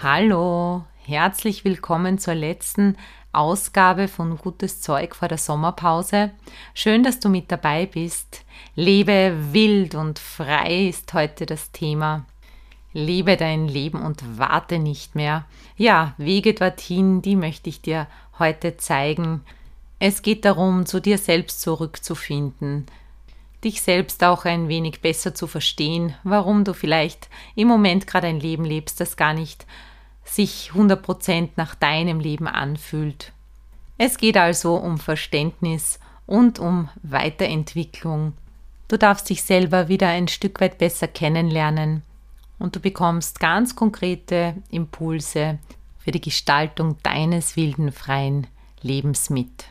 Hallo, herzlich willkommen zur letzten Ausgabe von Gutes Zeug vor der Sommerpause. Schön, dass du mit dabei bist. Lebe wild und frei ist heute das Thema. Lebe dein Leben und warte nicht mehr. Ja, Wege dorthin, die möchte ich dir heute zeigen. Es geht darum, zu dir selbst zurückzufinden, dich selbst auch ein wenig besser zu verstehen, warum du vielleicht im Moment gerade ein Leben lebst, das gar nicht sich 100% nach deinem Leben anfühlt. Es geht also um Verständnis und um Weiterentwicklung. Du darfst dich selber wieder ein Stück weit besser kennenlernen und du bekommst ganz konkrete Impulse für die Gestaltung deines wilden, freien Lebens mit.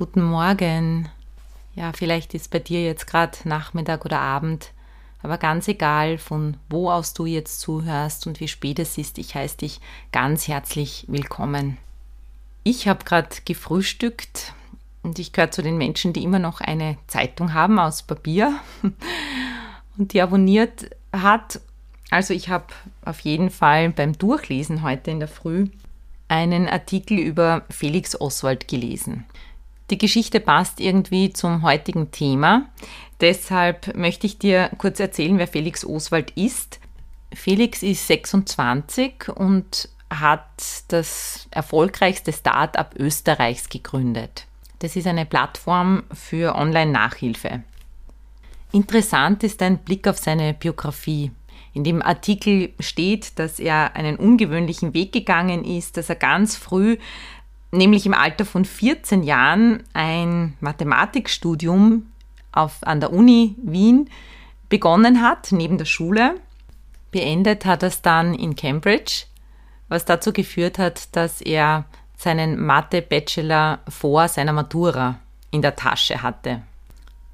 Guten Morgen. Ja, vielleicht ist bei dir jetzt gerade Nachmittag oder Abend, aber ganz egal, von wo aus du jetzt zuhörst und wie spät es ist, ich heiße dich ganz herzlich willkommen. Ich habe gerade gefrühstückt und ich gehöre zu den Menschen, die immer noch eine Zeitung haben aus Papier und die abonniert hat. Also ich habe auf jeden Fall beim Durchlesen heute in der Früh einen Artikel über Felix Oswald gelesen. Die Geschichte passt irgendwie zum heutigen Thema. Deshalb möchte ich dir kurz erzählen, wer Felix Oswald ist. Felix ist 26 und hat das erfolgreichste Start-up Österreichs gegründet. Das ist eine Plattform für Online-Nachhilfe. Interessant ist ein Blick auf seine Biografie. In dem Artikel steht, dass er einen ungewöhnlichen Weg gegangen ist, dass er ganz früh nämlich im Alter von 14 Jahren ein Mathematikstudium auf, an der Uni Wien begonnen hat, neben der Schule. Beendet hat er es dann in Cambridge, was dazu geführt hat, dass er seinen Mathe-Bachelor vor seiner Matura in der Tasche hatte.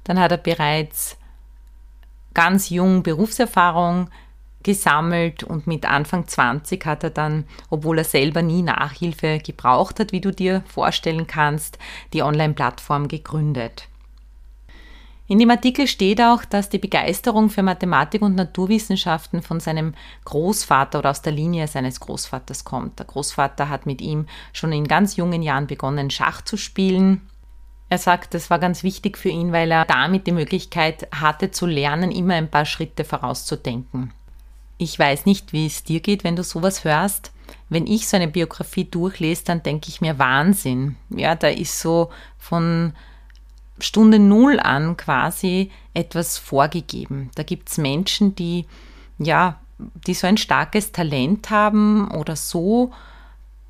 Dann hat er bereits ganz jung Berufserfahrung gesammelt und mit Anfang 20 hat er dann, obwohl er selber nie Nachhilfe gebraucht hat, wie du dir vorstellen kannst, die Online-Plattform gegründet. In dem Artikel steht auch, dass die Begeisterung für Mathematik und Naturwissenschaften von seinem Großvater oder aus der Linie seines Großvaters kommt. Der Großvater hat mit ihm schon in ganz jungen Jahren begonnen, Schach zu spielen. Er sagt, das war ganz wichtig für ihn, weil er damit die Möglichkeit hatte zu lernen, immer ein paar Schritte vorauszudenken. Ich weiß nicht, wie es dir geht, wenn du sowas hörst. Wenn ich so eine Biografie durchlese, dann denke ich mir Wahnsinn. Ja, da ist so von Stunde Null an quasi etwas vorgegeben. Da gibt es Menschen, die, ja, die so ein starkes Talent haben oder so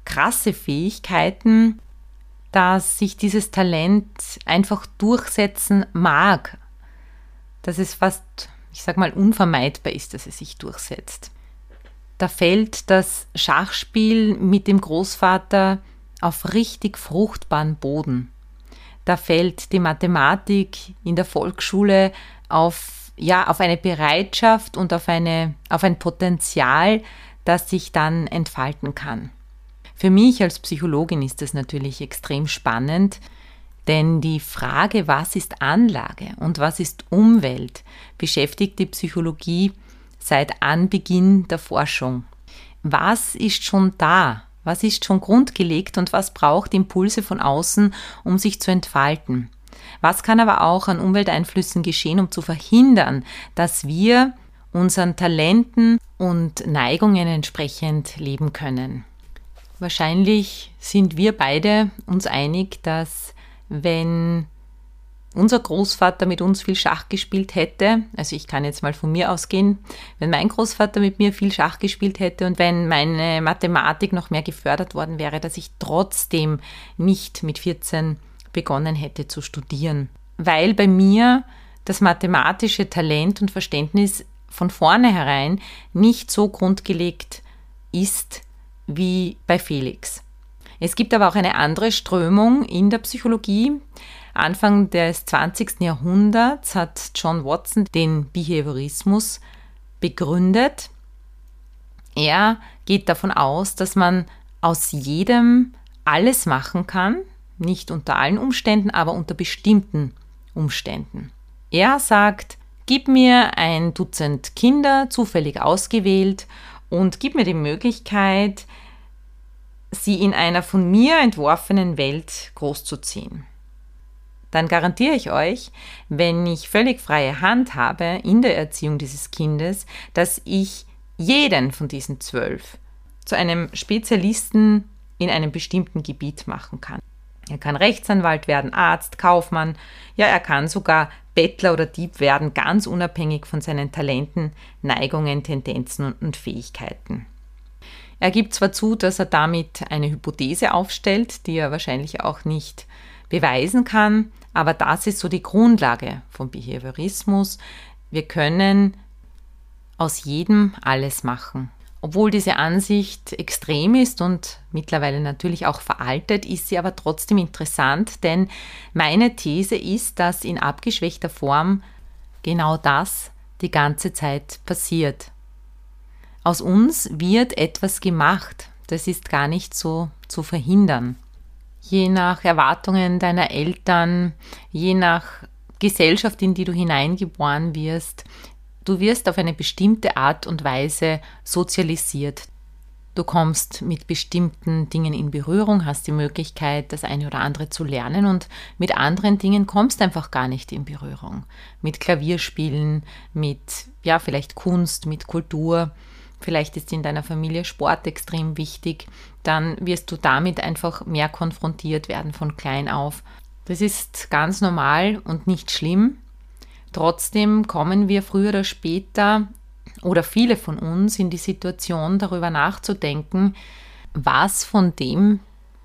krasse Fähigkeiten, dass sich dieses Talent einfach durchsetzen mag. Dass es fast ich sag mal, unvermeidbar ist, dass es sich durchsetzt. Da fällt das Schachspiel mit dem Großvater auf richtig fruchtbaren Boden. Da fällt die Mathematik in der Volksschule auf, ja, auf eine Bereitschaft und auf, eine, auf ein Potenzial, das sich dann entfalten kann. Für mich als Psychologin ist das natürlich extrem spannend, denn die Frage, was ist Anlage und was ist Umwelt, beschäftigt die Psychologie seit Anbeginn der Forschung. Was ist schon da? Was ist schon grundgelegt und was braucht Impulse von außen, um sich zu entfalten? Was kann aber auch an Umwelteinflüssen geschehen, um zu verhindern, dass wir unseren Talenten und Neigungen entsprechend leben können? Wahrscheinlich sind wir beide uns einig, dass wenn unser Großvater mit uns viel Schach gespielt hätte, also ich kann jetzt mal von mir ausgehen, wenn mein Großvater mit mir viel Schach gespielt hätte und wenn meine Mathematik noch mehr gefördert worden wäre, dass ich trotzdem nicht mit 14 begonnen hätte zu studieren. Weil bei mir das mathematische Talent und Verständnis von vornherein nicht so grundgelegt ist wie bei Felix. Es gibt aber auch eine andere Strömung in der Psychologie. Anfang des 20. Jahrhunderts hat John Watson den Behaviorismus begründet. Er geht davon aus, dass man aus jedem alles machen kann, nicht unter allen Umständen, aber unter bestimmten Umständen. Er sagt, gib mir ein Dutzend Kinder, zufällig ausgewählt, und gib mir die Möglichkeit, sie in einer von mir entworfenen Welt großzuziehen. Dann garantiere ich euch, wenn ich völlig freie Hand habe in der Erziehung dieses Kindes, dass ich jeden von diesen zwölf zu einem Spezialisten in einem bestimmten Gebiet machen kann. Er kann Rechtsanwalt werden, Arzt, Kaufmann, ja, er kann sogar Bettler oder Dieb werden, ganz unabhängig von seinen Talenten, Neigungen, Tendenzen und Fähigkeiten. Er gibt zwar zu, dass er damit eine Hypothese aufstellt, die er wahrscheinlich auch nicht beweisen kann, aber das ist so die Grundlage vom Behaviorismus. Wir können aus jedem alles machen. Obwohl diese Ansicht extrem ist und mittlerweile natürlich auch veraltet, ist sie aber trotzdem interessant, denn meine These ist, dass in abgeschwächter Form genau das die ganze Zeit passiert. Aus uns wird etwas gemacht, das ist gar nicht so zu verhindern. Je nach Erwartungen deiner Eltern, je nach Gesellschaft, in die du hineingeboren wirst, Du wirst auf eine bestimmte Art und Weise sozialisiert. Du kommst mit bestimmten Dingen in Berührung, hast die Möglichkeit, das eine oder andere zu lernen und mit anderen Dingen kommst einfach gar nicht in Berührung. Mit Klavierspielen, mit, ja, vielleicht Kunst, mit Kultur. Vielleicht ist in deiner Familie Sport extrem wichtig. Dann wirst du damit einfach mehr konfrontiert werden von klein auf. Das ist ganz normal und nicht schlimm. Trotzdem kommen wir früher oder später oder viele von uns in die Situation, darüber nachzudenken, was von dem,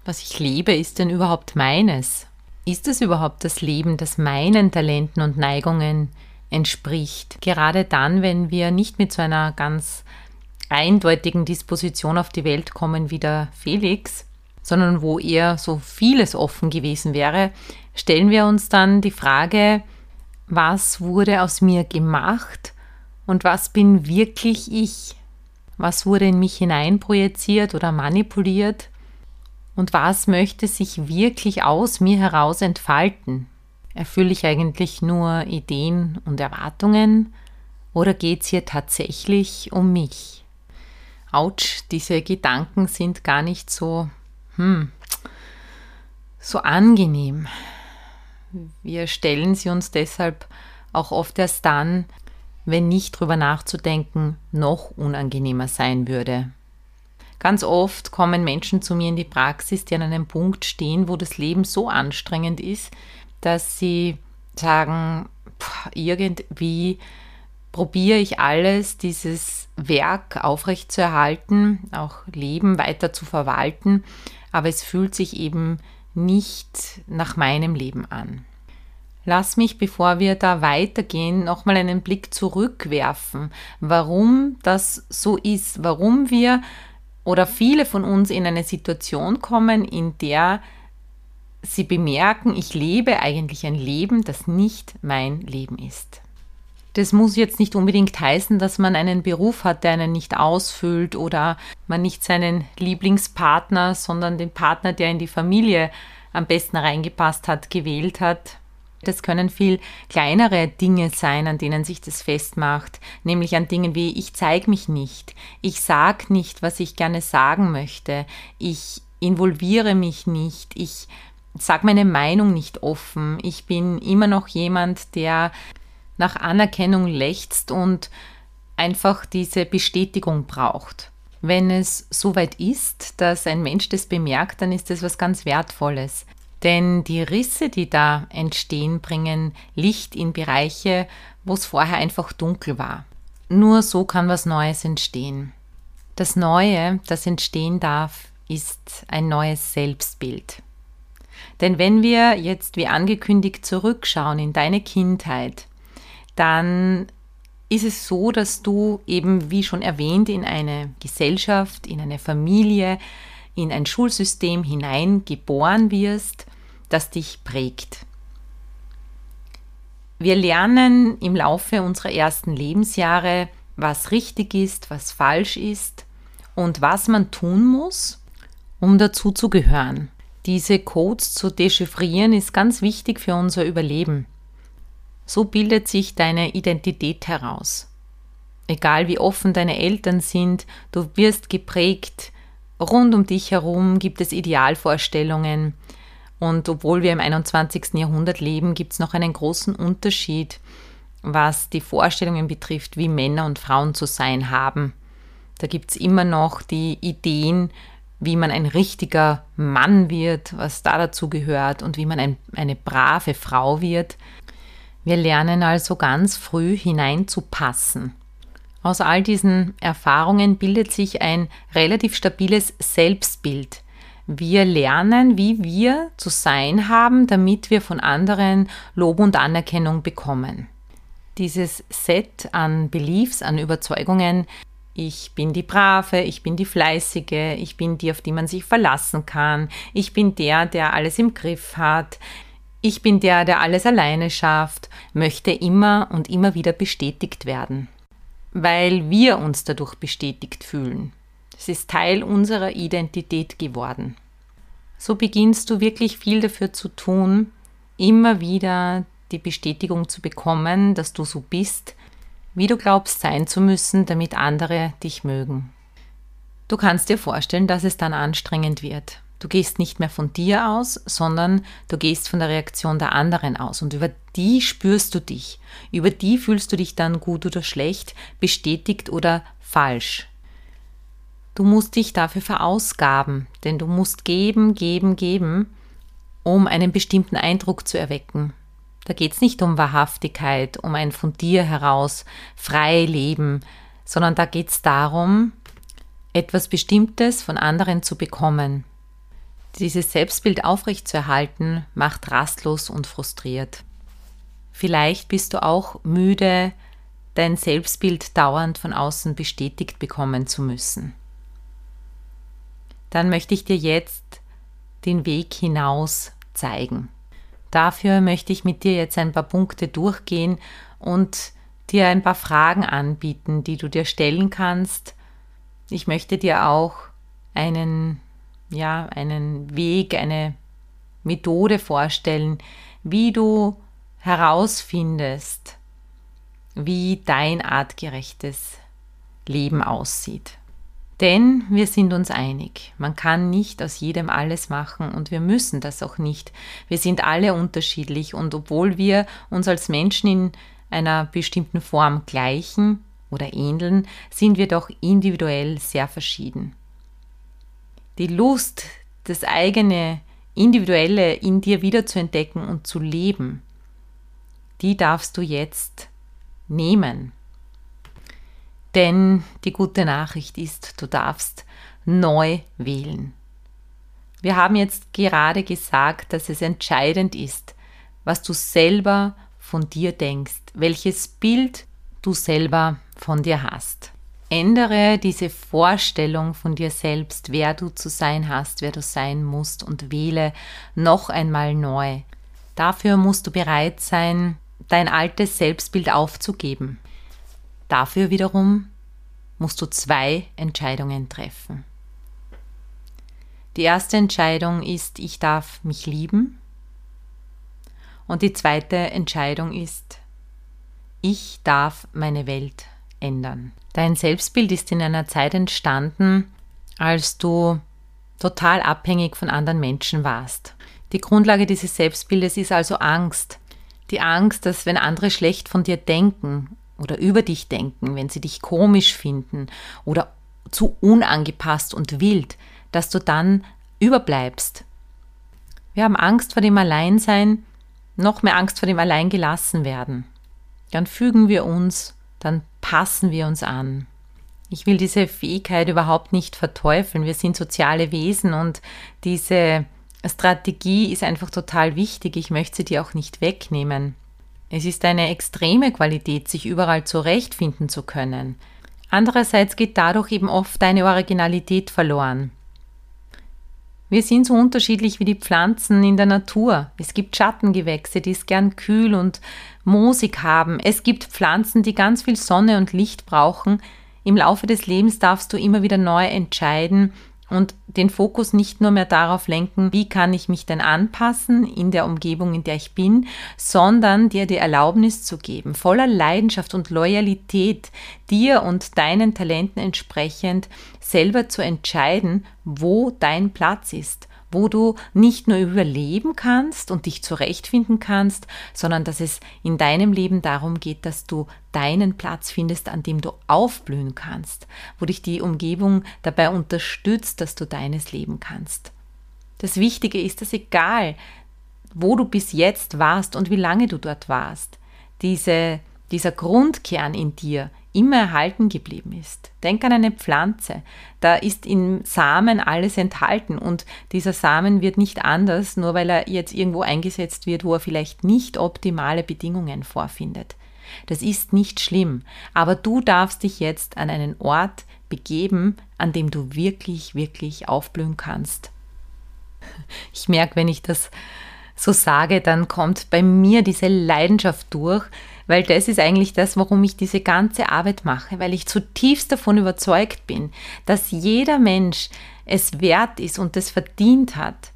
was ich lebe, ist denn überhaupt meines? Ist es überhaupt das Leben, das meinen Talenten und Neigungen entspricht? Gerade dann, wenn wir nicht mit so einer ganz eindeutigen Disposition auf die Welt kommen wie der Felix, sondern wo eher so vieles offen gewesen wäre, stellen wir uns dann die Frage, was wurde aus mir gemacht und was bin wirklich ich? Was wurde in mich hineinprojiziert oder manipuliert? Und was möchte sich wirklich aus mir heraus entfalten? Erfülle ich eigentlich nur Ideen und Erwartungen oder geht es hier tatsächlich um mich? Autsch, diese Gedanken sind gar nicht so, hm, so angenehm. Wir stellen sie uns deshalb auch oft erst dann, wenn nicht drüber nachzudenken noch unangenehmer sein würde. Ganz oft kommen Menschen zu mir in die Praxis, die an einem Punkt stehen, wo das Leben so anstrengend ist, dass sie sagen, irgendwie probiere ich alles, dieses Werk aufrechtzuerhalten, auch Leben weiter zu verwalten, aber es fühlt sich eben nicht nach meinem Leben an. Lass mich, bevor wir da weitergehen, nochmal einen Blick zurückwerfen, warum das so ist, warum wir oder viele von uns in eine Situation kommen, in der sie bemerken, ich lebe eigentlich ein Leben, das nicht mein Leben ist. Das muss jetzt nicht unbedingt heißen, dass man einen Beruf hat, der einen nicht ausfüllt oder man nicht seinen Lieblingspartner, sondern den Partner, der in die Familie am besten reingepasst hat, gewählt hat. Das können viel kleinere Dinge sein, an denen sich das festmacht, nämlich an Dingen wie ich zeige mich nicht, ich sage nicht, was ich gerne sagen möchte, ich involviere mich nicht, ich sage meine Meinung nicht offen, ich bin immer noch jemand, der nach Anerkennung lechzt und einfach diese Bestätigung braucht. Wenn es soweit ist, dass ein Mensch das bemerkt, dann ist das was ganz Wertvolles. Denn die Risse, die da entstehen, bringen Licht in Bereiche, wo es vorher einfach dunkel war. Nur so kann was Neues entstehen. Das Neue, das entstehen darf, ist ein neues Selbstbild. Denn wenn wir jetzt wie angekündigt zurückschauen in deine Kindheit, dann ist es so, dass du eben, wie schon erwähnt, in eine Gesellschaft, in eine Familie, in ein Schulsystem hineingeboren wirst, das dich prägt. Wir lernen im Laufe unserer ersten Lebensjahre, was richtig ist, was falsch ist und was man tun muss, um dazu zu gehören. Diese Codes zu dechiffrieren ist ganz wichtig für unser Überleben. So bildet sich deine Identität heraus. Egal wie offen deine Eltern sind, du wirst geprägt. Rund um dich herum gibt es Idealvorstellungen. Und obwohl wir im 21. Jahrhundert leben, gibt es noch einen großen Unterschied, was die Vorstellungen betrifft, wie Männer und Frauen zu sein haben. Da gibt es immer noch die Ideen, wie man ein richtiger Mann wird, was da dazu gehört und wie man ein, eine brave Frau wird. Wir lernen also ganz früh hineinzupassen. Aus all diesen Erfahrungen bildet sich ein relativ stabiles Selbstbild. Wir lernen, wie wir zu sein haben, damit wir von anderen Lob und Anerkennung bekommen. Dieses Set an Beliefs, an Überzeugungen ich bin die Brave, ich bin die Fleißige, ich bin die, auf die man sich verlassen kann, ich bin der, der alles im Griff hat, ich bin der, der alles alleine schafft, möchte immer und immer wieder bestätigt werden, weil wir uns dadurch bestätigt fühlen. Es ist Teil unserer Identität geworden. So beginnst du wirklich viel dafür zu tun, immer wieder die Bestätigung zu bekommen, dass du so bist, wie du glaubst sein zu müssen, damit andere dich mögen. Du kannst dir vorstellen, dass es dann anstrengend wird. Du gehst nicht mehr von dir aus, sondern du gehst von der Reaktion der anderen aus und über die spürst du dich. Über die fühlst du dich dann gut oder schlecht, bestätigt oder falsch. Du musst dich dafür verausgaben, denn du musst geben, geben, geben, um einen bestimmten Eindruck zu erwecken. Da geht es nicht um Wahrhaftigkeit, um ein von dir heraus frei Leben, sondern da geht es darum, etwas Bestimmtes von anderen zu bekommen. Dieses Selbstbild aufrechtzuerhalten macht rastlos und frustriert. Vielleicht bist du auch müde, dein Selbstbild dauernd von außen bestätigt bekommen zu müssen. Dann möchte ich dir jetzt den Weg hinaus zeigen. Dafür möchte ich mit dir jetzt ein paar Punkte durchgehen und dir ein paar Fragen anbieten, die du dir stellen kannst. Ich möchte dir auch einen, ja, einen Weg, eine Methode vorstellen, wie du herausfindest, wie dein artgerechtes Leben aussieht. Denn wir sind uns einig, man kann nicht aus jedem alles machen und wir müssen das auch nicht. Wir sind alle unterschiedlich und obwohl wir uns als Menschen in einer bestimmten Form gleichen oder ähneln, sind wir doch individuell sehr verschieden. Die Lust, das eigene Individuelle in dir wiederzuentdecken und zu leben, die darfst du jetzt nehmen. Denn die gute Nachricht ist, du darfst neu wählen. Wir haben jetzt gerade gesagt, dass es entscheidend ist, was du selber von dir denkst, welches Bild du selber von dir hast. Ändere diese Vorstellung von dir selbst, wer du zu sein hast, wer du sein musst und wähle noch einmal neu. Dafür musst du bereit sein, dein altes Selbstbild aufzugeben. Dafür wiederum musst du zwei Entscheidungen treffen. Die erste Entscheidung ist, ich darf mich lieben. Und die zweite Entscheidung ist, ich darf meine Welt ändern. Dein Selbstbild ist in einer Zeit entstanden, als du total abhängig von anderen Menschen warst. Die Grundlage dieses Selbstbildes ist also Angst. Die Angst, dass wenn andere schlecht von dir denken oder über dich denken, wenn sie dich komisch finden oder zu unangepasst und wild, dass du dann überbleibst. Wir haben Angst vor dem Alleinsein, noch mehr Angst vor dem Alleingelassen werden. Dann fügen wir uns, dann passen wir uns an. Ich will diese Fähigkeit überhaupt nicht verteufeln. Wir sind soziale Wesen und diese Strategie ist einfach total wichtig. Ich möchte sie dir auch nicht wegnehmen. Es ist eine extreme Qualität, sich überall zurechtfinden zu können. Andererseits geht dadurch eben oft deine Originalität verloren. Wir sind so unterschiedlich wie die Pflanzen in der Natur. Es gibt Schattengewächse, die es gern kühl und moosig haben. Es gibt Pflanzen, die ganz viel Sonne und Licht brauchen. Im Laufe des Lebens darfst du immer wieder neu entscheiden, und den Fokus nicht nur mehr darauf lenken, wie kann ich mich denn anpassen in der Umgebung, in der ich bin, sondern dir die Erlaubnis zu geben, voller Leidenschaft und Loyalität, dir und deinen Talenten entsprechend selber zu entscheiden, wo dein Platz ist wo du nicht nur überleben kannst und dich zurechtfinden kannst, sondern dass es in deinem Leben darum geht, dass du deinen Platz findest, an dem du aufblühen kannst, wo dich die Umgebung dabei unterstützt, dass du deines leben kannst. Das Wichtige ist, dass egal, wo du bis jetzt warst und wie lange du dort warst, diese, dieser Grundkern in dir immer erhalten geblieben ist. Denk an eine Pflanze. Da ist im Samen alles enthalten und dieser Samen wird nicht anders, nur weil er jetzt irgendwo eingesetzt wird, wo er vielleicht nicht optimale Bedingungen vorfindet. Das ist nicht schlimm, aber du darfst dich jetzt an einen Ort begeben, an dem du wirklich, wirklich aufblühen kannst. Ich merke, wenn ich das so sage, dann kommt bei mir diese Leidenschaft durch, weil das ist eigentlich das, warum ich diese ganze Arbeit mache, weil ich zutiefst davon überzeugt bin, dass jeder Mensch es wert ist und es verdient hat,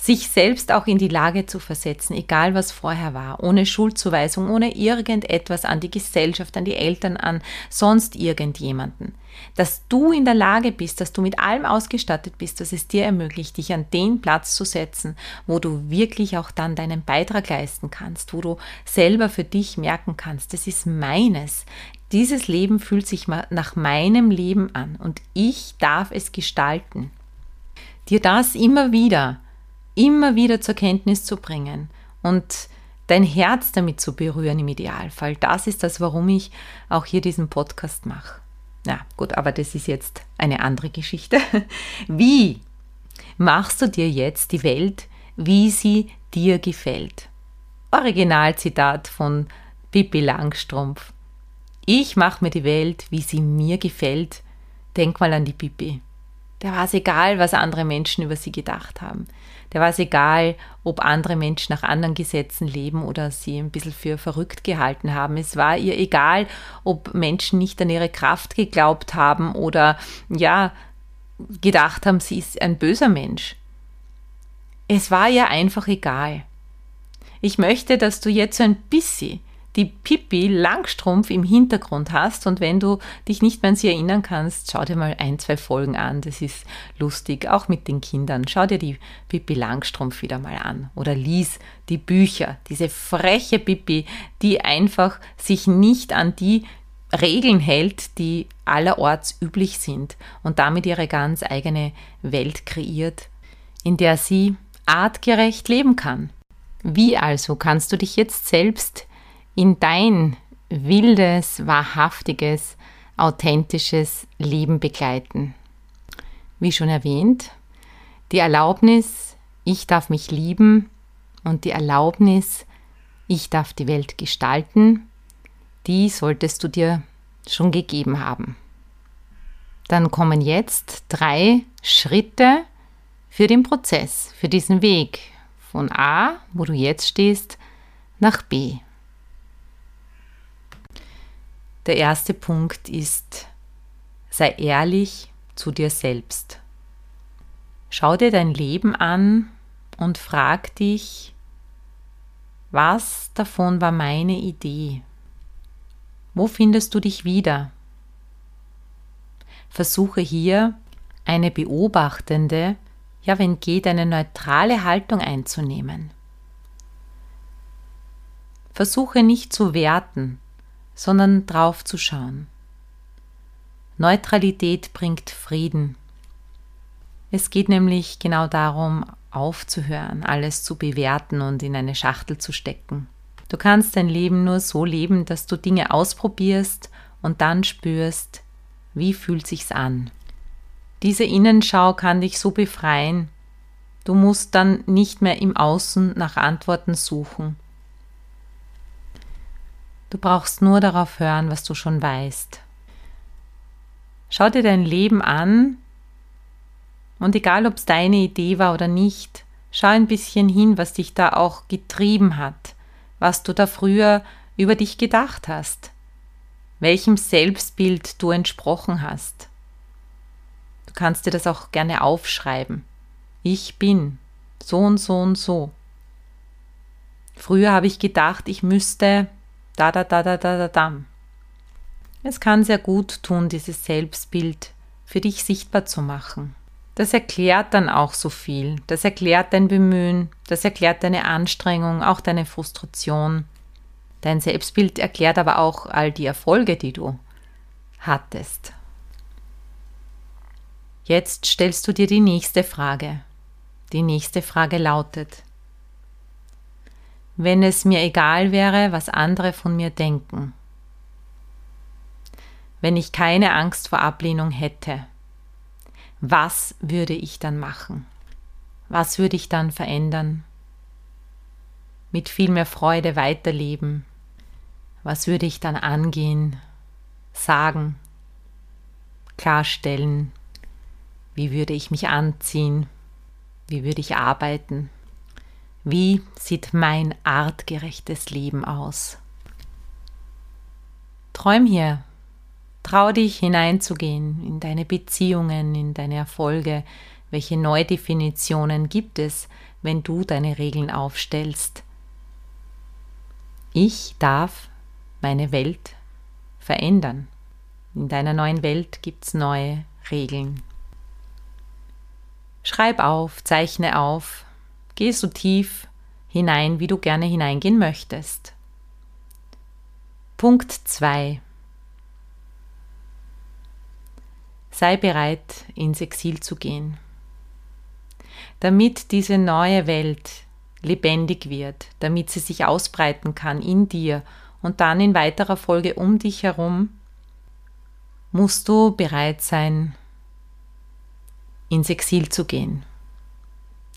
sich selbst auch in die Lage zu versetzen, egal was vorher war, ohne Schuldzuweisung, ohne irgendetwas an die Gesellschaft, an die Eltern, an sonst irgendjemanden. Dass du in der Lage bist, dass du mit allem ausgestattet bist, dass es dir ermöglicht, dich an den Platz zu setzen, wo du wirklich auch dann deinen Beitrag leisten kannst, wo du selber für dich merken kannst, das ist meines. Dieses Leben fühlt sich nach meinem Leben an und ich darf es gestalten. Dir das immer wieder immer wieder zur Kenntnis zu bringen und dein Herz damit zu berühren im Idealfall. Das ist das, warum ich auch hier diesen Podcast mache. Ja, gut, aber das ist jetzt eine andere Geschichte. Wie machst du dir jetzt die Welt, wie sie dir gefällt? Originalzitat von Pippi Langstrumpf. Ich mache mir die Welt, wie sie mir gefällt. Denk mal an die Pippi. Der war es egal, was andere Menschen über sie gedacht haben. Der war es egal, ob andere Menschen nach anderen Gesetzen leben oder sie ein bisschen für verrückt gehalten haben. Es war ihr egal, ob Menschen nicht an ihre Kraft geglaubt haben oder ja, gedacht haben, sie ist ein böser Mensch. Es war ihr einfach egal. Ich möchte, dass du jetzt so ein bisschen die Pippi Langstrumpf im Hintergrund hast und wenn du dich nicht mehr an sie erinnern kannst, schau dir mal ein, zwei Folgen an. Das ist lustig, auch mit den Kindern. Schau dir die Pippi Langstrumpf wieder mal an oder lies die Bücher. Diese freche Pippi, die einfach sich nicht an die Regeln hält, die allerorts üblich sind und damit ihre ganz eigene Welt kreiert, in der sie artgerecht leben kann. Wie also kannst du dich jetzt selbst in dein wildes, wahrhaftiges, authentisches Leben begleiten. Wie schon erwähnt, die Erlaubnis, ich darf mich lieben und die Erlaubnis, ich darf die Welt gestalten, die solltest du dir schon gegeben haben. Dann kommen jetzt drei Schritte für den Prozess, für diesen Weg von A, wo du jetzt stehst, nach B. Der erste Punkt ist, sei ehrlich zu dir selbst. Schau dir dein Leben an und frag dich, was davon war meine Idee? Wo findest du dich wieder? Versuche hier eine beobachtende, ja wenn geht, eine neutrale Haltung einzunehmen. Versuche nicht zu werten, sondern drauf zu schauen. Neutralität bringt Frieden. Es geht nämlich genau darum, aufzuhören, alles zu bewerten und in eine Schachtel zu stecken. Du kannst dein Leben nur so leben, dass du Dinge ausprobierst und dann spürst, wie fühlt sich's an. Diese Innenschau kann dich so befreien, Du musst dann nicht mehr im Außen nach Antworten suchen. Du brauchst nur darauf hören, was du schon weißt. Schau dir dein Leben an und egal, ob es deine Idee war oder nicht, schau ein bisschen hin, was dich da auch getrieben hat, was du da früher über dich gedacht hast, welchem Selbstbild du entsprochen hast. Du kannst dir das auch gerne aufschreiben. Ich bin so und so und so. Früher habe ich gedacht, ich müsste da da da da da da da. Es kann sehr gut tun, dieses Selbstbild für dich sichtbar zu machen. Das erklärt dann auch so viel. Das erklärt dein Bemühen, das erklärt deine Anstrengung, auch deine Frustration. Dein Selbstbild erklärt aber auch all die Erfolge, die du hattest. Jetzt stellst du dir die nächste Frage. Die nächste Frage lautet, wenn es mir egal wäre, was andere von mir denken, wenn ich keine Angst vor Ablehnung hätte, was würde ich dann machen? Was würde ich dann verändern? Mit viel mehr Freude weiterleben? Was würde ich dann angehen, sagen, klarstellen? Wie würde ich mich anziehen? Wie würde ich arbeiten? Wie sieht mein artgerechtes Leben aus? Träum hier Trau dich hineinzugehen in deine Beziehungen, in deine Erfolge. Welche Neudefinitionen gibt es, wenn du deine Regeln aufstellst? Ich darf meine Welt verändern. In deiner neuen Welt gibt es neue Regeln. Schreib auf, zeichne auf, geh so tief hinein, wie du gerne hineingehen möchtest. Punkt 2. sei bereit, ins Exil zu gehen. Damit diese neue Welt lebendig wird, damit sie sich ausbreiten kann in dir und dann in weiterer Folge um dich herum, musst du bereit sein, ins Exil zu gehen,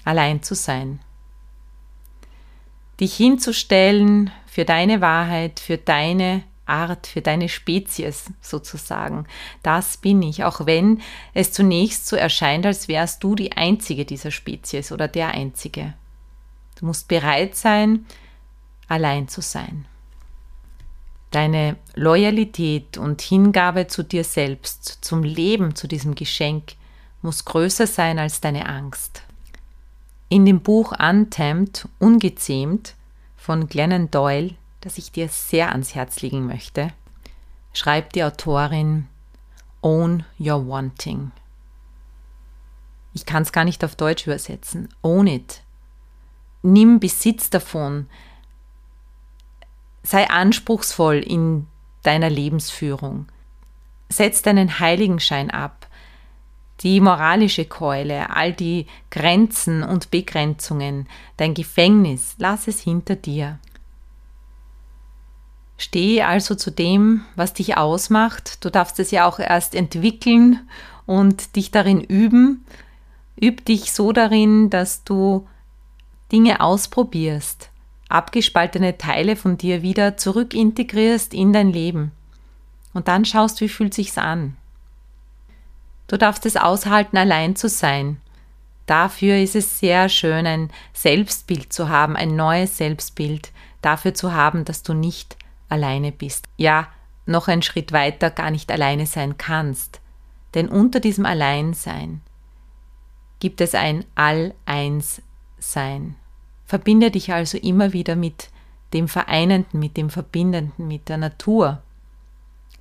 allein zu sein, dich hinzustellen für deine Wahrheit, für deine Art, für deine Spezies sozusagen. Das bin ich, auch wenn es zunächst so erscheint, als wärst du die einzige dieser Spezies oder der einzige. Du musst bereit sein, allein zu sein. Deine Loyalität und Hingabe zu dir selbst, zum Leben, zu diesem Geschenk, muss größer sein als deine Angst. In dem Buch Untamed, Ungezähmt von Glennon Doyle das ich dir sehr ans Herz legen möchte, schreibt die Autorin Own Your Wanting. Ich kann es gar nicht auf Deutsch übersetzen. Own it. Nimm Besitz davon. Sei anspruchsvoll in deiner Lebensführung. Setz deinen Heiligenschein ab. Die moralische Keule, all die Grenzen und Begrenzungen, dein Gefängnis, lass es hinter dir. Stehe also zu dem, was dich ausmacht. Du darfst es ja auch erst entwickeln und dich darin üben. Üb dich so darin, dass du Dinge ausprobierst, abgespaltene Teile von dir wieder zurückintegrierst in dein Leben. Und dann schaust, wie fühlt sich's an. Du darfst es aushalten, allein zu sein. Dafür ist es sehr schön, ein Selbstbild zu haben, ein neues Selbstbild, dafür zu haben, dass du nicht alleine bist. Ja, noch einen Schritt weiter gar nicht alleine sein kannst. Denn unter diesem Alleinsein gibt es ein All-Eins-Sein. Verbinde dich also immer wieder mit dem Vereinenden, mit dem Verbindenden, mit der Natur.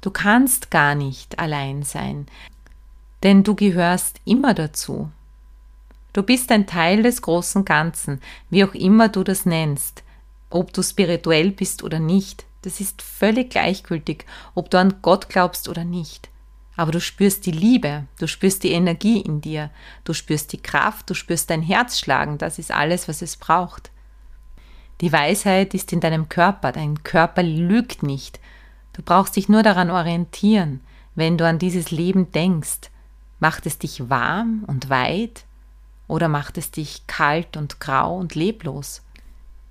Du kannst gar nicht allein sein, denn du gehörst immer dazu. Du bist ein Teil des großen Ganzen, wie auch immer du das nennst, ob du spirituell bist oder nicht. Das ist völlig gleichgültig, ob du an Gott glaubst oder nicht. Aber du spürst die Liebe, du spürst die Energie in dir, du spürst die Kraft, du spürst dein Herz schlagen, das ist alles, was es braucht. Die Weisheit ist in deinem Körper, dein Körper lügt nicht. Du brauchst dich nur daran orientieren, wenn du an dieses Leben denkst. Macht es dich warm und weit oder macht es dich kalt und grau und leblos?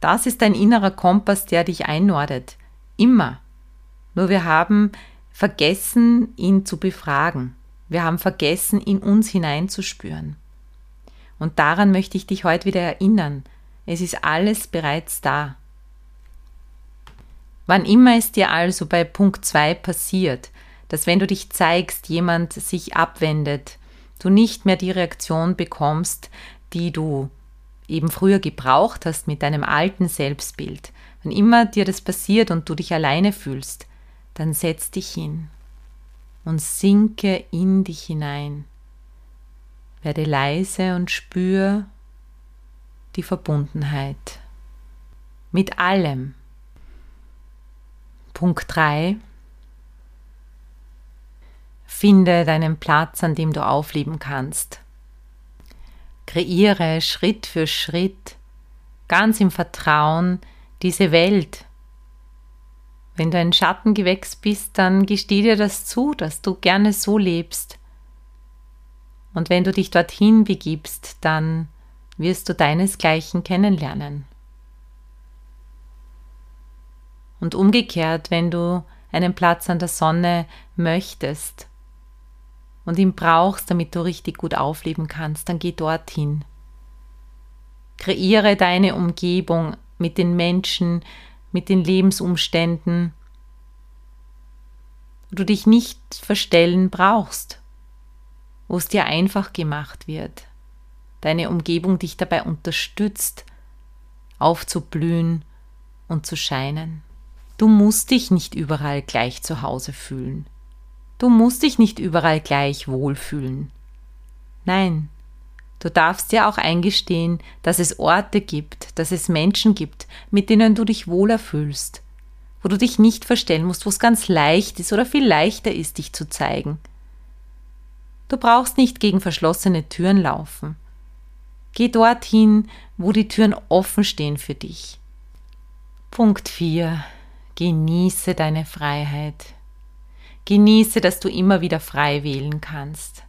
Das ist dein innerer Kompass, der dich einnordet. Immer. Nur wir haben vergessen, ihn zu befragen. Wir haben vergessen, in uns hineinzuspüren. Und daran möchte ich dich heute wieder erinnern. Es ist alles bereits da. Wann immer es dir also bei Punkt 2 passiert, dass wenn du dich zeigst, jemand sich abwendet, du nicht mehr die Reaktion bekommst, die du eben früher gebraucht hast mit deinem alten Selbstbild, wenn immer dir das passiert und du dich alleine fühlst, dann setz dich hin und sinke in dich hinein. Werde leise und spür die Verbundenheit mit allem. Punkt 3. Finde deinen Platz, an dem du aufleben kannst. Kreiere Schritt für Schritt, ganz im Vertrauen, diese Welt. Wenn du ein Schattengewächs bist, dann gesteh dir das zu, dass du gerne so lebst. Und wenn du dich dorthin begibst, dann wirst du deinesgleichen kennenlernen. Und umgekehrt, wenn du einen Platz an der Sonne möchtest und ihn brauchst, damit du richtig gut aufleben kannst, dann geh dorthin. Kreiere deine Umgebung mit den Menschen, mit den Lebensumständen, wo du dich nicht verstellen brauchst, wo es dir einfach gemacht wird, deine Umgebung dich dabei unterstützt, aufzublühen und zu scheinen. Du musst dich nicht überall gleich zu Hause fühlen. Du musst dich nicht überall gleich wohlfühlen. Nein, du darfst dir auch eingestehen, dass es Orte gibt, dass es Menschen gibt, mit denen du dich wohler fühlst, wo du dich nicht verstellen musst, wo es ganz leicht ist oder viel leichter ist, dich zu zeigen. Du brauchst nicht gegen verschlossene Türen laufen. Geh dorthin, wo die Türen offen stehen für dich. Punkt 4. Genieße deine Freiheit. Genieße, dass du immer wieder frei wählen kannst.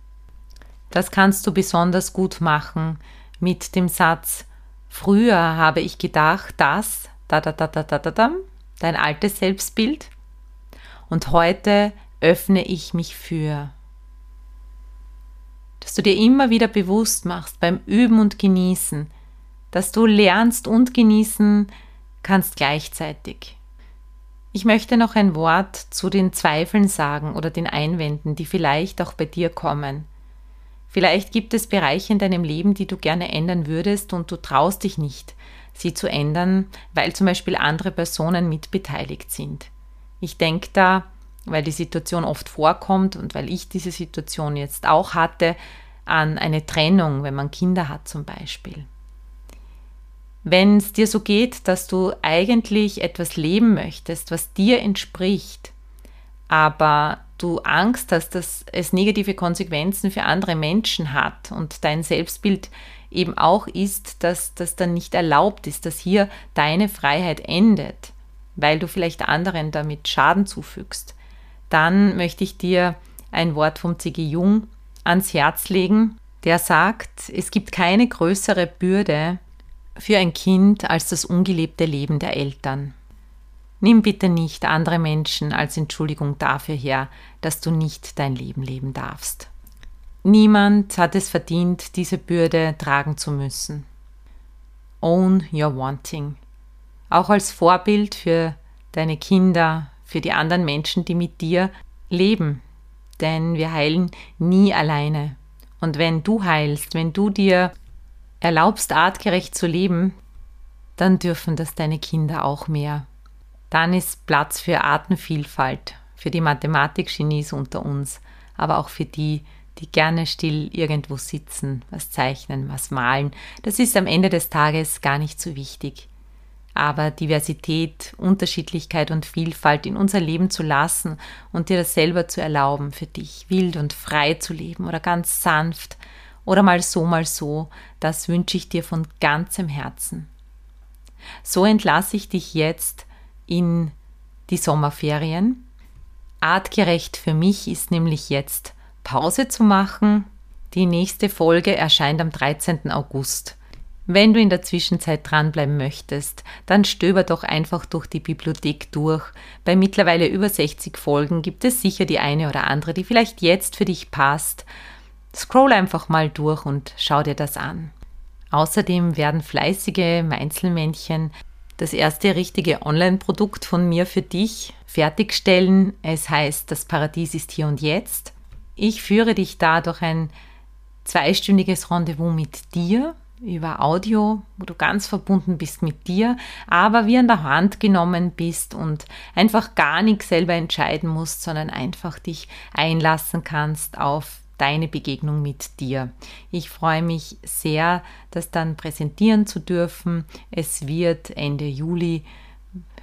Das kannst du besonders gut machen mit dem Satz Früher habe ich gedacht, dass da da da da da da da dein altes Selbstbild und heute öffne ich mich für. Dass du dir immer wieder bewusst machst beim Üben und Genießen, dass du lernst und genießen kannst gleichzeitig. Ich möchte noch ein Wort zu den Zweifeln sagen oder den Einwänden, die vielleicht auch bei dir kommen. Vielleicht gibt es Bereiche in deinem Leben, die du gerne ändern würdest und du traust dich nicht, sie zu ändern, weil zum Beispiel andere Personen mitbeteiligt sind. Ich denke da, weil die Situation oft vorkommt und weil ich diese Situation jetzt auch hatte, an eine Trennung, wenn man Kinder hat zum Beispiel. Wenn es dir so geht, dass du eigentlich etwas leben möchtest, was dir entspricht, aber du Angst hast, dass es negative Konsequenzen für andere Menschen hat und dein Selbstbild eben auch ist, dass das dann nicht erlaubt ist, dass hier deine Freiheit endet, weil du vielleicht anderen damit Schaden zufügst, dann möchte ich dir ein Wort vom C.G. Jung ans Herz legen, der sagt, es gibt keine größere Bürde für ein Kind als das ungelebte Leben der Eltern. Nimm bitte nicht andere Menschen als Entschuldigung dafür her, dass du nicht dein Leben leben darfst. Niemand hat es verdient, diese Bürde tragen zu müssen. Own your wanting. Auch als Vorbild für deine Kinder, für die anderen Menschen, die mit dir leben. Denn wir heilen nie alleine. Und wenn du heilst, wenn du dir erlaubst, artgerecht zu leben, dann dürfen das deine Kinder auch mehr. Dann ist Platz für Artenvielfalt, für die Mathematik-Genies unter uns, aber auch für die, die gerne still irgendwo sitzen, was zeichnen, was malen. Das ist am Ende des Tages gar nicht so wichtig. Aber Diversität, Unterschiedlichkeit und Vielfalt in unser Leben zu lassen und dir das selber zu erlauben, für dich wild und frei zu leben oder ganz sanft oder mal so, mal so, das wünsche ich dir von ganzem Herzen. So entlasse ich dich jetzt in die Sommerferien. Artgerecht für mich ist nämlich jetzt Pause zu machen, Die nächste Folge erscheint am 13. August. Wenn du in der Zwischenzeit dranbleiben möchtest, dann stöber doch einfach durch die Bibliothek durch. Bei mittlerweile über 60 Folgen gibt es sicher die eine oder andere, die vielleicht jetzt für dich passt. Scroll einfach mal durch und schau dir das an. Außerdem werden fleißige Meinzelmännchen das erste richtige Online-Produkt von mir für dich fertigstellen. Es heißt, das Paradies ist hier und jetzt. Ich führe dich da durch ein zweistündiges Rendezvous mit dir über Audio, wo du ganz verbunden bist mit dir, aber wie an der Hand genommen bist und einfach gar nichts selber entscheiden musst, sondern einfach dich einlassen kannst auf deine Begegnung mit dir. Ich freue mich sehr, das dann präsentieren zu dürfen. Es wird Ende Juli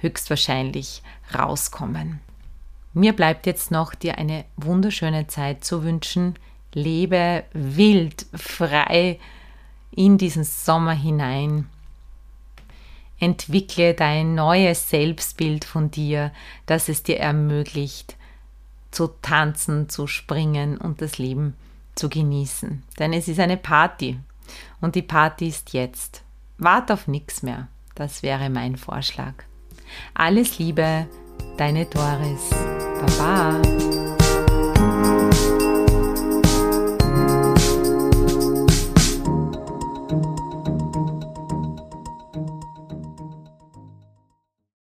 höchstwahrscheinlich rauskommen. Mir bleibt jetzt noch dir eine wunderschöne Zeit zu wünschen. Lebe wild, frei, in diesen Sommer hinein. Entwickle dein neues Selbstbild von dir, das es dir ermöglicht, zu tanzen, zu springen und das Leben zu genießen. Denn es ist eine Party und die Party ist jetzt. Wart auf nichts mehr. Das wäre mein Vorschlag. Alles Liebe, deine Doris. Baba.